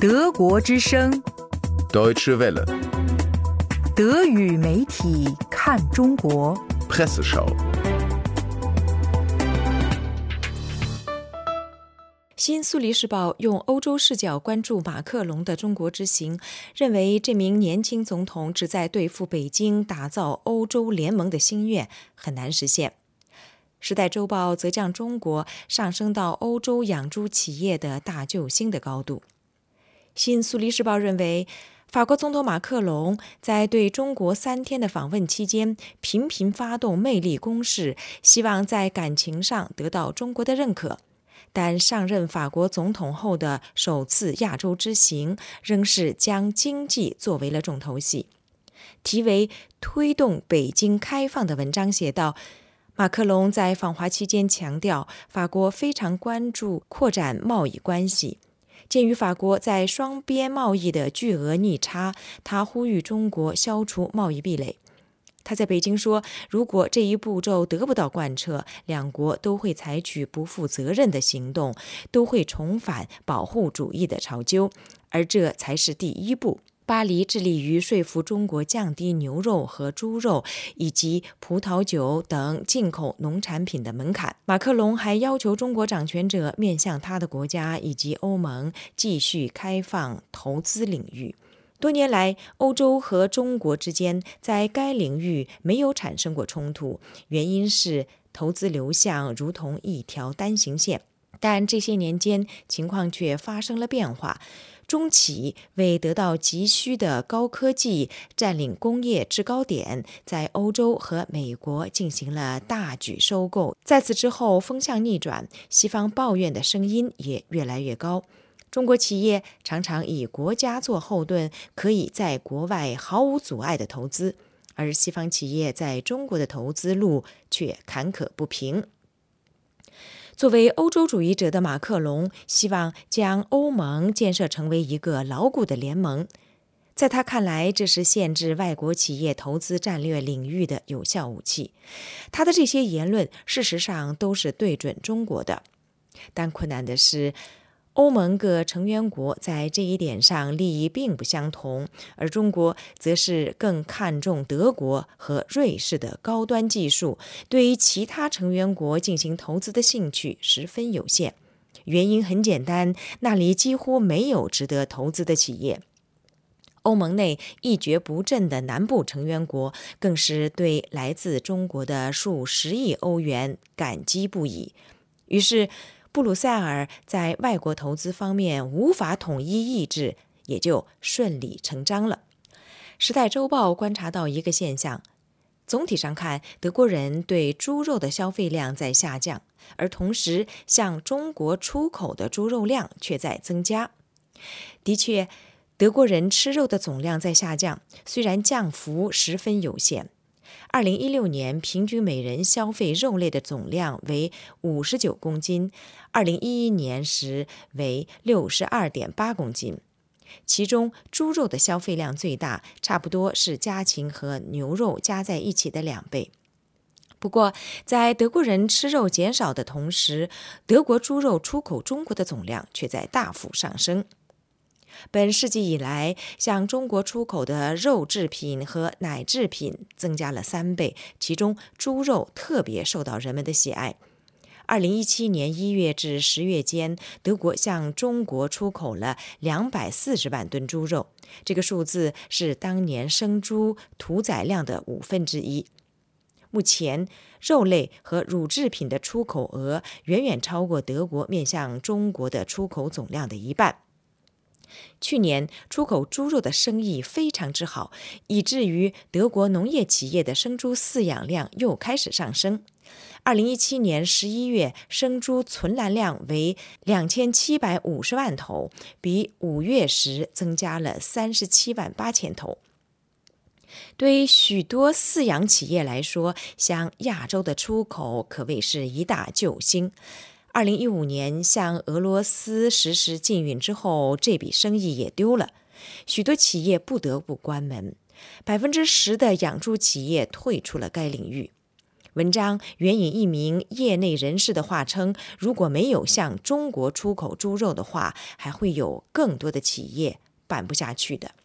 德国之声，Deutsche Welle, 德语媒体看中国。Presseschau. 新苏黎世报用欧洲视角关注马克龙的中国之行，认为这名年轻总统旨在对付北京、打造欧洲联盟的心愿很难实现。时代周报则将中国上升到欧洲养猪企业的大救星的高度。新苏黎世报认为，法国总统马克龙在对中国三天的访问期间，频频发动魅力攻势，希望在感情上得到中国的认可。但上任法国总统后的首次亚洲之行，仍是将经济作为了重头戏。题为“推动北京开放”的文章写道。马克龙在访华期间强调，法国非常关注扩展贸易关系。鉴于法国在双边贸易的巨额逆差，他呼吁中国消除贸易壁垒。他在北京说，如果这一步骤得不到贯彻，两国都会采取不负责任的行动，都会重返保护主义的潮究，而这才是第一步。巴黎致力于说服中国降低牛肉和猪肉以及葡萄酒等进口农产品的门槛。马克龙还要求中国掌权者面向他的国家以及欧盟继续开放投资领域。多年来，欧洲和中国之间在该领域没有产生过冲突，原因是投资流向如同一条单行线。但这些年间，情况却发生了变化。中企为得到急需的高科技，占领工业制高点，在欧洲和美国进行了大举收购。在此之后，风向逆转，西方抱怨的声音也越来越高。中国企业常常以国家做后盾，可以在国外毫无阻碍的投资，而西方企业在中国的投资路却坎坷不平。作为欧洲主义者的马克龙，希望将欧盟建设成为一个牢固的联盟。在他看来，这是限制外国企业投资战略领域的有效武器。他的这些言论，事实上都是对准中国的。但困难的是，欧盟各成员国在这一点上利益并不相同，而中国则是更看重德国和瑞士的高端技术，对于其他成员国进行投资的兴趣十分有限。原因很简单，那里几乎没有值得投资的企业。欧盟内一蹶不振的南部成员国更是对来自中国的数十亿欧元感激不已。于是，布鲁塞尔在外国投资方面无法统一意志，也就顺理成章了。《时代周报》观察到一个现象：总体上看，德国人对猪肉的消费量在下降，而同时向中国出口的猪肉量却在增加。的确，德国人吃肉的总量在下降，虽然降幅十分有限。二零一六年平均每人消费肉类的总量为五十九公斤，二零一一年时为六十二点八公斤，其中猪肉的消费量最大，差不多是家禽和牛肉加在一起的两倍。不过，在德国人吃肉减少的同时，德国猪肉出口中国的总量却在大幅上升。本世纪以来，向中国出口的肉制品和奶制品增加了三倍，其中猪肉特别受到人们的喜爱。二零一七年一月至十月间，德国向中国出口了两百四十万吨猪肉，这个数字是当年生猪屠宰量的五分之一。目前，肉类和乳制品的出口额远远超过德国面向中国的出口总量的一半。去年出口猪肉的生意非常之好，以至于德国农业企业的生猪饲养量又开始上升。二零一七年十一月，生猪存栏量为两千七百五十万头，比五月时增加了三十七万八千头。对于许多饲养企业来说，向亚洲的出口可谓是一大救星。二零一五年向俄罗斯实施禁运之后，这笔生意也丢了，许多企业不得不关门，百分之十的养猪企业退出了该领域。文章援引一名业内人士的话称，如果没有向中国出口猪肉的话，还会有更多的企业办不下去的。